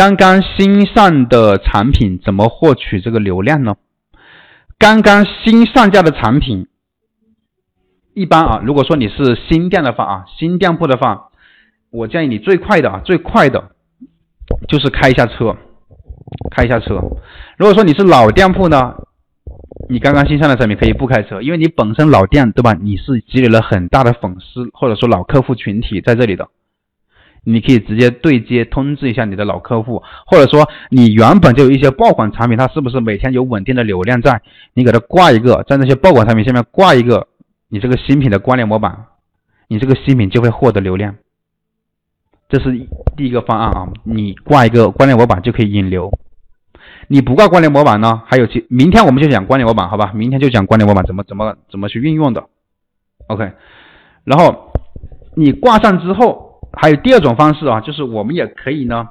刚刚新上的产品怎么获取这个流量呢？刚刚新上架的产品，一般啊，如果说你是新店的话啊，新店铺的话，我建议你最快的啊，最快的就是开一下车，开一下车。如果说你是老店铺呢，你刚刚新上的产品可以不开车，因为你本身老店对吧？你是积累了很大的粉丝或者说老客户群体在这里的。你可以直接对接通知一下你的老客户，或者说你原本就有一些爆款产品，它是不是每天有稳定的流量在？你给它挂一个，在那些爆款产品下面挂一个你这个新品的关联模板，你这个新品就会获得流量。这是第一个方案啊，你挂一个关联模板就可以引流。你不挂关联模板呢？还有其明天我们就讲关联模板，好吧？明天就讲关联模板怎么怎么怎么去运用的。OK，然后你挂上之后。还有第二种方式啊，就是我们也可以呢，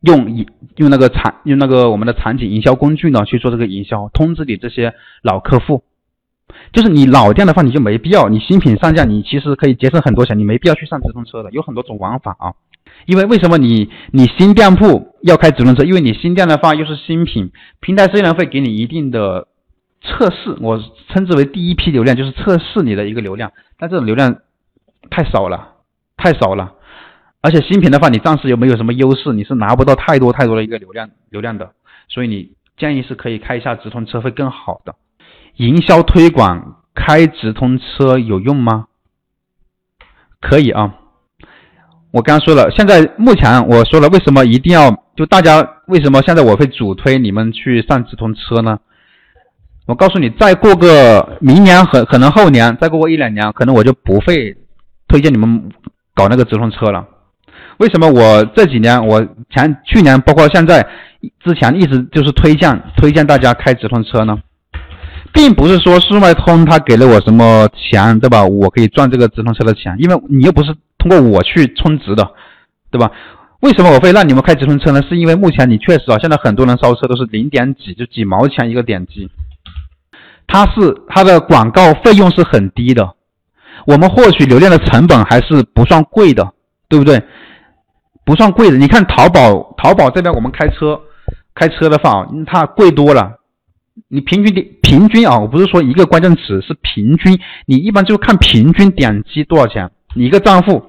用一用那个产用那个我们的场景营销工具呢去做这个营销，通知你这些老客户。就是你老店的话，你就没必要，你新品上架，你其实可以节省很多钱，你没必要去上直通车的，有很多种玩法啊。因为为什么你你新店铺要开直通车？因为你新店的话又是新品，平台虽然会给你一定的测试，我称之为第一批流量，就是测试你的一个流量，但这种流量。太少了，太少了，而且新品的话，你暂时又没有什么优势，你是拿不到太多太多的一个流量流量的，所以你建议是可以开一下直通车会更好的。营销推广开直通车有用吗？可以啊，我刚说了，现在目前我说了，为什么一定要就大家为什么现在我会主推你们去上直通车呢？我告诉你，再过个明年和可能后年，再过个一两年，可能我就不会。推荐你们搞那个直通车了，为什么我这几年我前去年包括现在之前一直就是推荐推荐大家开直通车呢？并不是说速卖通他给了我什么钱对吧？我可以赚这个直通车的钱，因为你又不是通过我去充值的，对吧？为什么我会让你们开直通车呢？是因为目前你确实啊，现在很多人烧车都是零点几就几毛钱一个点击，它是它的广告费用是很低的。我们获取流量的成本还是不算贵的，对不对？不算贵的。你看淘宝，淘宝这边我们开车，开车的话，它贵多了。你平均点平均啊，我不是说一个关键词，是平均。你一般就看平均点击多少钱，你一个账户，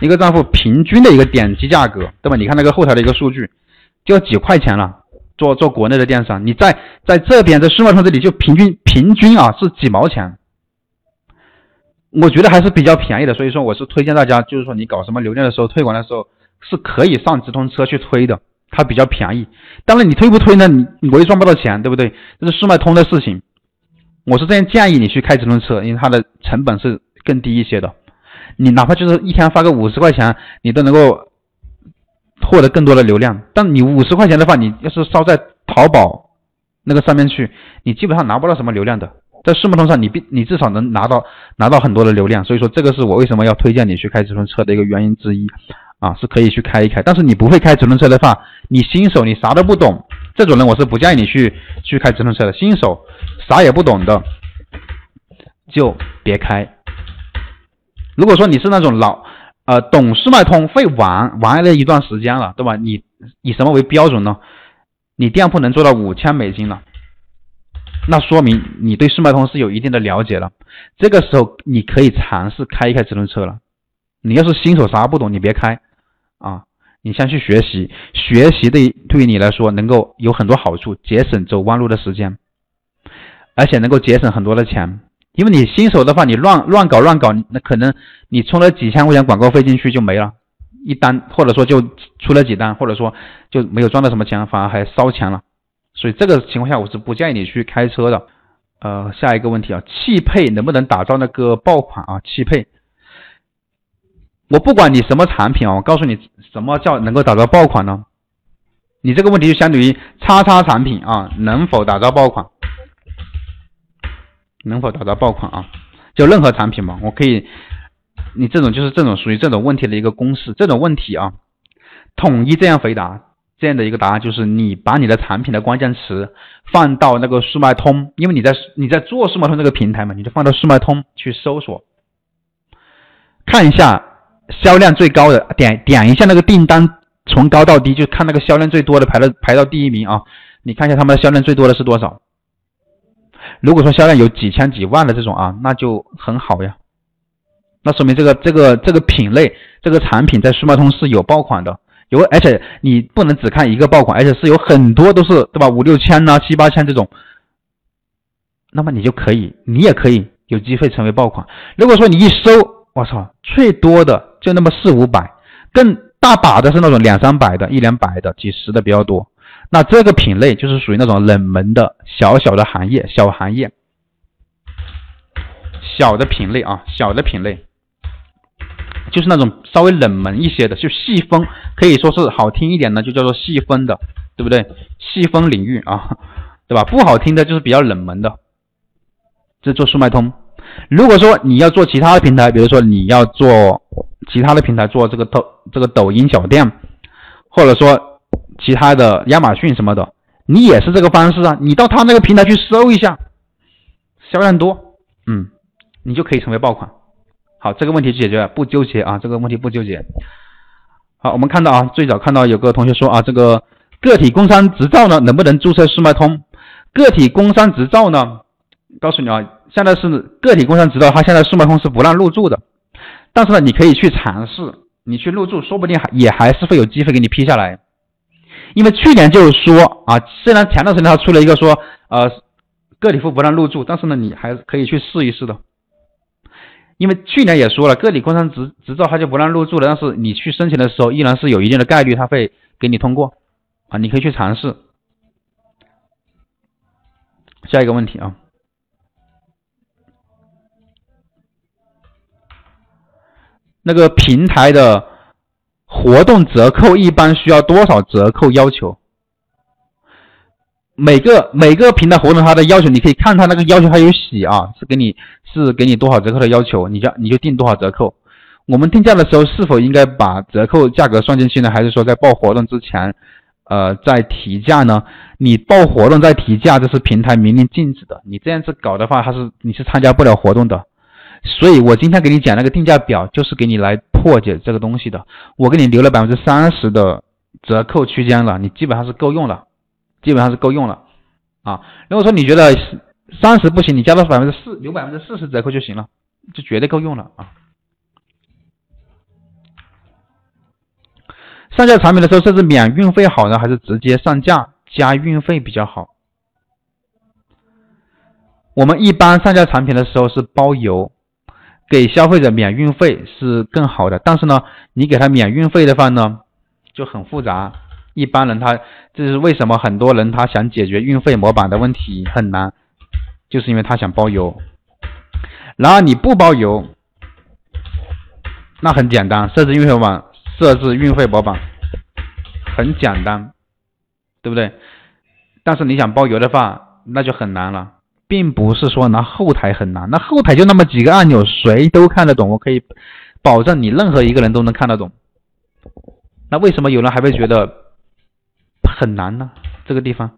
一个账户平均的一个点击价格，对吧？你看那个后台的一个数据，就要几块钱了。做做国内的电商，你在在这边在顺丰通这里就平均平均啊是几毛钱。我觉得还是比较便宜的，所以说我是推荐大家，就是说你搞什么流量的时候，推广的时候是可以上直通车去推的，它比较便宜。当然你推不推呢？你我也赚不到钱，对不对？这是速卖通的事情。我是这样建议你去开直通车，因为它的成本是更低一些的。你哪怕就是一天发个五十块钱，你都能够获得更多的流量。但你五十块钱的话，你要是烧在淘宝那个上面去，你基本上拿不到什么流量的。在速卖通上，你必你至少能拿到拿到很多的流量，所以说这个是我为什么要推荐你去开直通车的一个原因之一啊，是可以去开一开。但是你不会开直通车的话，你新手你啥都不懂，这种人我是不建议你去去开直通车的。新手啥也不懂的就别开。如果说你是那种老呃懂速卖通会玩玩了一段时间了，对吧？你以什么为标准呢？你店铺能做到五千美金了。那说明你对速卖通是有一定的了解了，这个时候你可以尝试开一开直通车了。你要是新手啥不懂，你别开啊，你先去学习，学习对对于你来说能够有很多好处，节省走弯路的时间，而且能够节省很多的钱。因为你新手的话，你乱乱搞乱搞，那可能你充了几千块钱广告费进去就没了，一单或者说就出了几单，或者说就没有赚到什么钱，反而还烧钱了。所以这个情况下，我是不建议你去开车的。呃，下一个问题啊，汽配能不能打造那个爆款啊？汽配，我不管你什么产品啊，我告诉你什么叫能够打造爆款呢？你这个问题就相当于叉叉产品啊，能否打造爆款？能否打造爆款啊？就任何产品嘛，我可以，你这种就是这种属于这种问题的一个公式，这种问题啊，统一这样回答。这样的一个答案就是，你把你的产品的关键词放到那个速卖通，因为你在你在做速卖通这个平台嘛，你就放到速卖通去搜索，看一下销量最高的，点点一下那个订单，从高到低就看那个销量最多的排到排到第一名啊！你看一下他们的销量最多的是多少？如果说销量有几千几万的这种啊，那就很好呀。那说明这个这个这个品类这个产品在速卖通是有爆款的，有而且你不能只看一个爆款，而且是有很多都是对吧？五六千呐，七八千这种，那么你就可以，你也可以有机会成为爆款。如果说你一收，我操，最多的就那么四五百，更大把的是那种两三百的，一两百的，几十的比较多。那这个品类就是属于那种冷门的小小的行业，小行业，小的品类啊，小的品类。就是那种稍微冷门一些的，就细分，可以说是好听一点呢，就叫做细分的，对不对？细分领域啊，对吧？不好听的就是比较冷门的。这做速卖通，如果说你要做其他的平台，比如说你要做其他的平台，做这个抖这个抖音小店，或者说其他的亚马逊什么的，你也是这个方式啊。你到他那个平台去搜一下，销量多，嗯，你就可以成为爆款。好，这个问题解决了，不纠结啊，这个问题不纠结。好，我们看到啊，最早看到有个同学说啊，这个个体工商执照呢，能不能注册速卖通？个体工商执照呢，告诉你啊，现在是个体工商执照，它现在速卖通是不让入驻的。但是呢，你可以去尝试，你去入驻，说不定还也还是会有机会给你批下来。因为去年就是说啊，虽然前段时间他出了一个说，呃，个体户不让入驻，但是呢，你还可以去试一试的。因为去年也说了，个体工商执执照他就不让入驻了，但是你去申请的时候，依然是有一定的概率他会给你通过啊，你可以去尝试。下一个问题啊，那个平台的活动折扣一般需要多少折扣要求？每个每个平台活动它的要求，你可以看它那个要求，它有写啊，是给你是给你多少折扣的要求，你就你就定多少折扣。我们定价的时候是否应该把折扣价格算进去呢？还是说在报活动之前，呃，再提价呢？你报活动再提价，这是平台明令禁止的。你这样子搞的话，它是你是参加不了活动的。所以我今天给你讲那个定价表，就是给你来破解这个东西的。我给你留了百分之三十的折扣区间了，你基本上是够用了。基本上是够用了啊！如果说你觉得三十不行，你加到百分之四，留百分之四十折扣就行了，就绝对够用了啊！上架产品的时候设置免运费好呢，还是直接上架加运费比较好？我们一般上架产品的时候是包邮，给消费者免运费是更好的。但是呢，你给他免运费的话呢，就很复杂。一般人他这是为什么很多人他想解决运费模板的问题很难，就是因为他想包邮。然后你不包邮，那很简单，设置运费模板，设置运费模板，很简单，对不对？但是你想包邮的话，那就很难了，并不是说拿后台很难，那后台就那么几个按钮，谁都看得懂，我可以保证你任何一个人都能看得懂。那为什么有人还会觉得？很难呢，这个地方，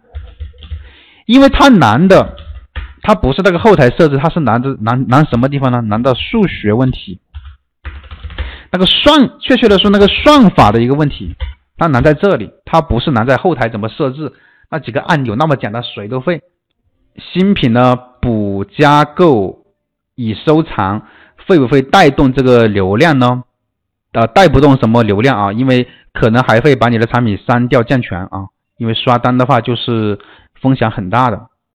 因为它难的，它不是那个后台设置，它是难的难难什么地方呢？难的数学问题，那个算，确切的说，那个算法的一个问题，它难在这里，它不是难在后台怎么设置，那几个按钮那么简单，谁都会。新品呢，补加购已收藏，会不会带动这个流量呢？呃，带不动什么流量啊？因为可能还会把你的产品删掉降权啊。因为刷单的话就是风险很大的。